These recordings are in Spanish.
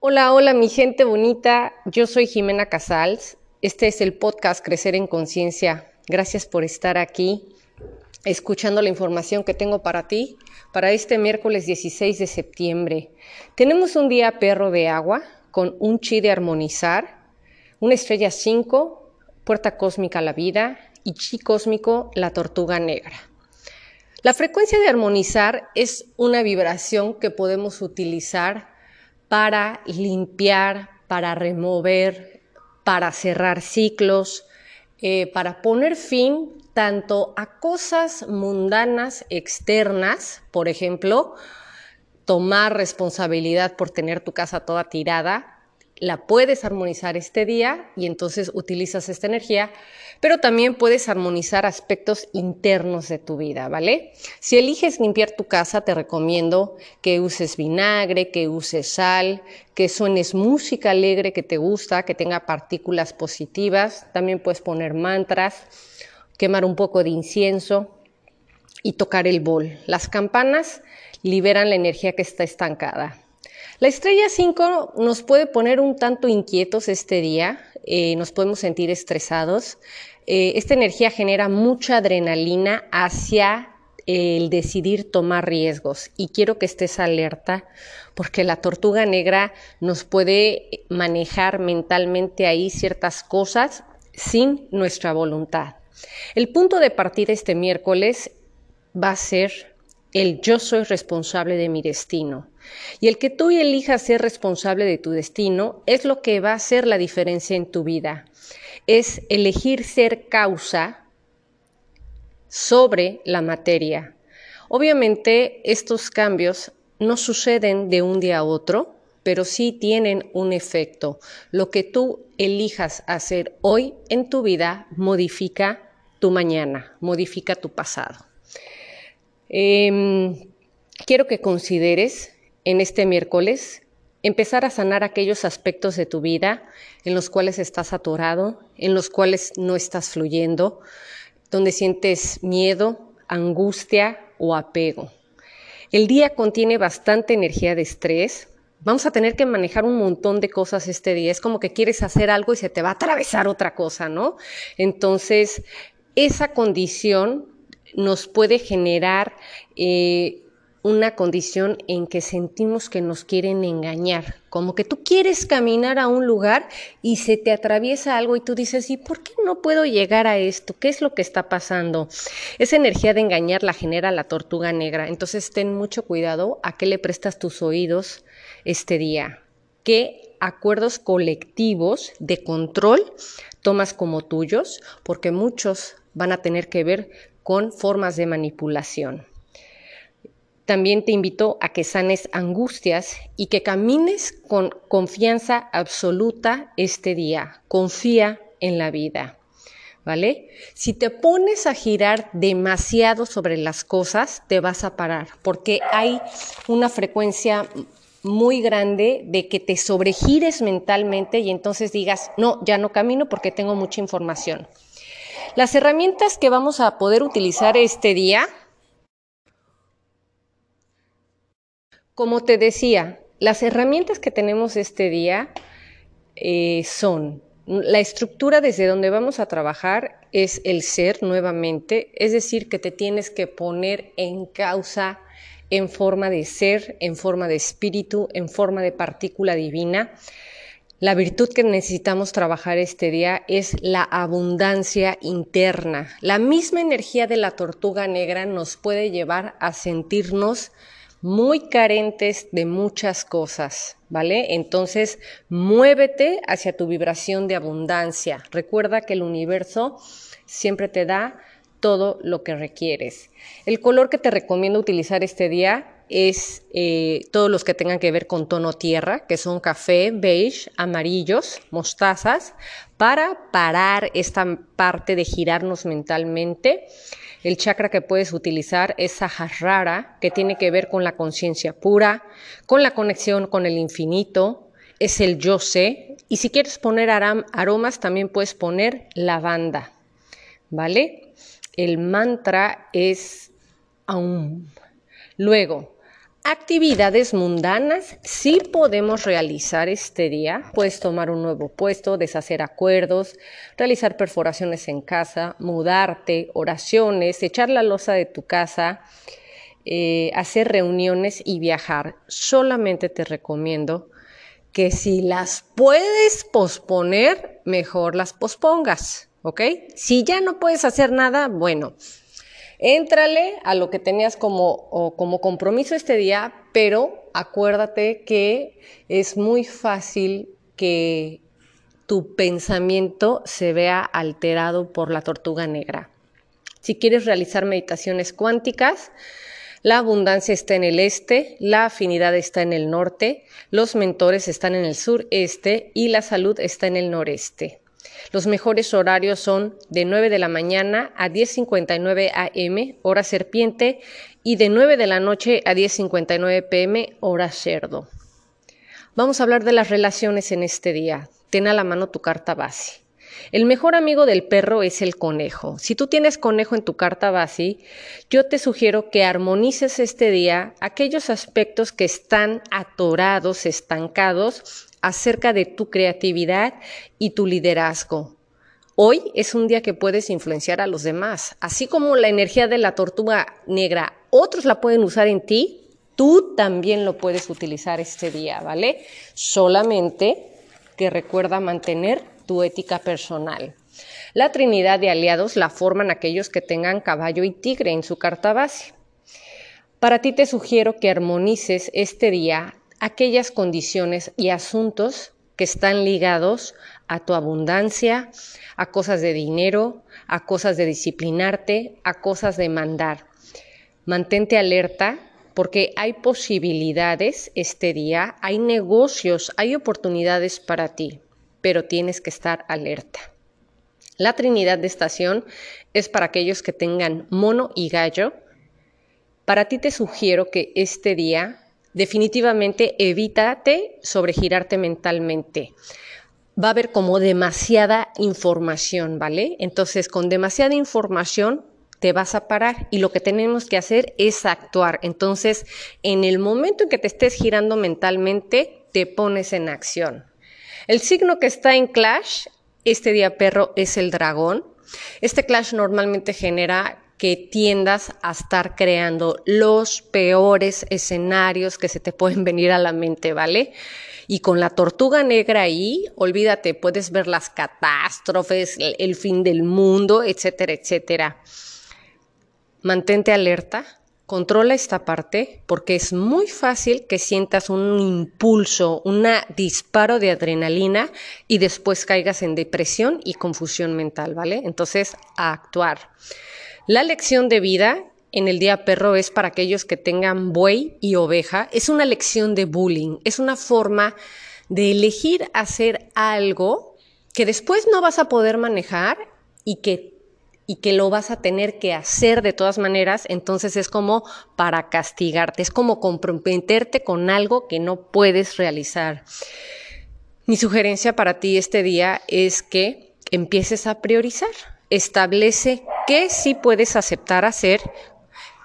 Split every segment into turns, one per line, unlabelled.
Hola, hola mi gente bonita, yo soy Jimena Casals, este es el podcast Crecer en Conciencia. Gracias por estar aquí escuchando la información que tengo para ti para este miércoles 16 de septiembre. Tenemos un día perro de agua con un chi de armonizar, una estrella 5, puerta cósmica la vida y chi cósmico la tortuga negra. La frecuencia de armonizar es una vibración que podemos utilizar para limpiar, para remover, para cerrar ciclos, eh, para poner fin tanto a cosas mundanas externas, por ejemplo, tomar responsabilidad por tener tu casa toda tirada, la puedes armonizar este día y entonces utilizas esta energía, pero también puedes armonizar aspectos internos de tu vida, ¿vale? Si eliges limpiar tu casa, te recomiendo que uses vinagre, que uses sal, que suenes música alegre que te gusta, que tenga partículas positivas, también puedes poner mantras, quemar un poco de incienso y tocar el bol. Las campanas liberan la energía que está estancada. La estrella 5 nos puede poner un tanto inquietos este día, eh, nos podemos sentir estresados. Eh, esta energía genera mucha adrenalina hacia el decidir tomar riesgos y quiero que estés alerta porque la tortuga negra nos puede manejar mentalmente ahí ciertas cosas sin nuestra voluntad. El punto de partida este miércoles va a ser el yo soy responsable de mi destino. Y el que tú elijas ser responsable de tu destino es lo que va a hacer la diferencia en tu vida. Es elegir ser causa sobre la materia. Obviamente estos cambios no suceden de un día a otro, pero sí tienen un efecto. Lo que tú elijas hacer hoy en tu vida modifica tu mañana, modifica tu pasado. Em, quiero que consideres en este miércoles empezar a sanar aquellos aspectos de tu vida en los cuales estás atorado, en los cuales no estás fluyendo, donde sientes miedo, angustia o apego. El día contiene bastante energía de estrés. Vamos a tener que manejar un montón de cosas este día. Es como que quieres hacer algo y se te va a atravesar otra cosa, ¿no? Entonces, esa condición nos puede generar eh, una condición en que sentimos que nos quieren engañar, como que tú quieres caminar a un lugar y se te atraviesa algo y tú dices, ¿y por qué no puedo llegar a esto? ¿Qué es lo que está pasando? Esa energía de engañar la genera la tortuga negra, entonces ten mucho cuidado a qué le prestas tus oídos este día, qué acuerdos colectivos de control tomas como tuyos, porque muchos van a tener que ver con formas de manipulación. También te invito a que sanes angustias y que camines con confianza absoluta este día. Confía en la vida. ¿Vale? Si te pones a girar demasiado sobre las cosas, te vas a parar, porque hay una frecuencia muy grande de que te sobregires mentalmente y entonces digas, no, ya no camino porque tengo mucha información. Las herramientas que vamos a poder utilizar este día Como te decía, las herramientas que tenemos este día eh, son la estructura desde donde vamos a trabajar es el ser nuevamente, es decir, que te tienes que poner en causa en forma de ser, en forma de espíritu, en forma de partícula divina. La virtud que necesitamos trabajar este día es la abundancia interna. La misma energía de la tortuga negra nos puede llevar a sentirnos muy carentes de muchas cosas, ¿vale? Entonces, muévete hacia tu vibración de abundancia. Recuerda que el universo siempre te da todo lo que requieres. El color que te recomiendo utilizar este día es eh, todos los que tengan que ver con tono tierra, que son café, beige, amarillos, mostazas, para parar esta parte de girarnos mentalmente. El chakra que puedes utilizar es Sahasrara, que tiene que ver con la conciencia pura, con la conexión con el infinito, es el yo sé. Y si quieres poner aromas, también puedes poner lavanda, ¿vale? El mantra es Aum. Luego, Actividades mundanas sí podemos realizar este día. Puedes tomar un nuevo puesto, deshacer acuerdos, realizar perforaciones en casa, mudarte, oraciones, echar la losa de tu casa, eh, hacer reuniones y viajar. Solamente te recomiendo que si las puedes posponer, mejor las pospongas, ¿ok? Si ya no puedes hacer nada, bueno, Éntrale a lo que tenías como, como compromiso este día, pero acuérdate que es muy fácil que tu pensamiento se vea alterado por la tortuga negra. Si quieres realizar meditaciones cuánticas, la abundancia está en el este, la afinidad está en el norte, los mentores están en el sureste y la salud está en el noreste. Los mejores horarios son de 9 de la mañana a 10.59 am, hora serpiente, y de 9 de la noche a 10.59 pm, hora cerdo. Vamos a hablar de las relaciones en este día. Ten a la mano tu carta base. El mejor amigo del perro es el conejo. Si tú tienes conejo en tu carta base, yo te sugiero que armonices este día aquellos aspectos que están atorados, estancados acerca de tu creatividad y tu liderazgo. Hoy es un día que puedes influenciar a los demás. Así como la energía de la tortuga negra, otros la pueden usar en ti, tú también lo puedes utilizar este día, ¿vale? Solamente que recuerda mantener tu ética personal. La trinidad de aliados la forman aquellos que tengan caballo y tigre en su carta base. Para ti te sugiero que armonices este día aquellas condiciones y asuntos que están ligados a tu abundancia, a cosas de dinero, a cosas de disciplinarte, a cosas de mandar. Mantente alerta porque hay posibilidades este día, hay negocios, hay oportunidades para ti, pero tienes que estar alerta. La Trinidad de estación es para aquellos que tengan mono y gallo. Para ti te sugiero que este día definitivamente evítate sobregirarte mentalmente. Va a haber como demasiada información, ¿vale? Entonces, con demasiada información te vas a parar y lo que tenemos que hacer es actuar. Entonces, en el momento en que te estés girando mentalmente, te pones en acción. El signo que está en Clash, este día perro, es el dragón. Este Clash normalmente genera que tiendas a estar creando los peores escenarios que se te pueden venir a la mente, ¿vale? Y con la tortuga negra ahí, olvídate, puedes ver las catástrofes, el fin del mundo, etcétera, etcétera. Mantente alerta, controla esta parte porque es muy fácil que sientas un impulso, un disparo de adrenalina y después caigas en depresión y confusión mental, ¿vale? Entonces, a actuar. La lección de vida en el día perro es para aquellos que tengan buey y oveja. Es una lección de bullying, es una forma de elegir hacer algo que después no vas a poder manejar y que, y que lo vas a tener que hacer de todas maneras. Entonces es como para castigarte, es como comprometerte con algo que no puedes realizar. Mi sugerencia para ti este día es que empieces a priorizar establece qué sí puedes aceptar hacer,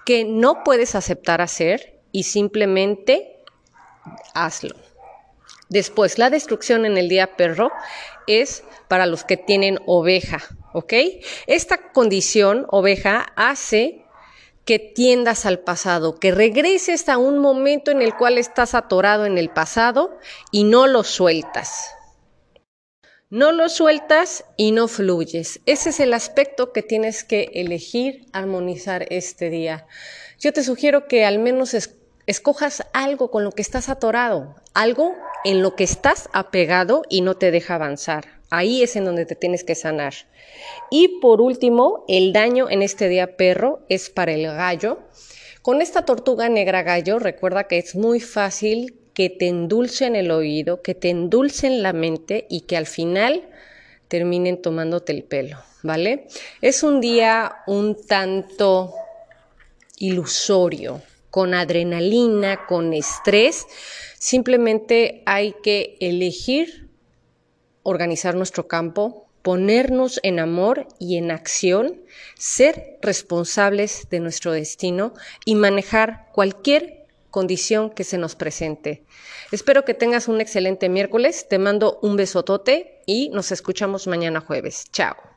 qué no puedes aceptar hacer y simplemente hazlo. Después, la destrucción en el día perro es para los que tienen oveja, ¿ok? Esta condición, oveja, hace que tiendas al pasado, que regreses a un momento en el cual estás atorado en el pasado y no lo sueltas. No lo sueltas y no fluyes. Ese es el aspecto que tienes que elegir, armonizar este día. Yo te sugiero que al menos escojas algo con lo que estás atorado, algo en lo que estás apegado y no te deja avanzar. Ahí es en donde te tienes que sanar. Y por último, el daño en este día perro es para el gallo. Con esta tortuga negra gallo, recuerda que es muy fácil que te endulcen el oído, que te endulcen la mente y que al final terminen tomándote el pelo, ¿vale? Es un día un tanto ilusorio, con adrenalina, con estrés. Simplemente hay que elegir organizar nuestro campo, ponernos en amor y en acción, ser responsables de nuestro destino y manejar cualquier condición que se nos presente. Espero que tengas un excelente miércoles, te mando un besotote y nos escuchamos mañana jueves. Chao.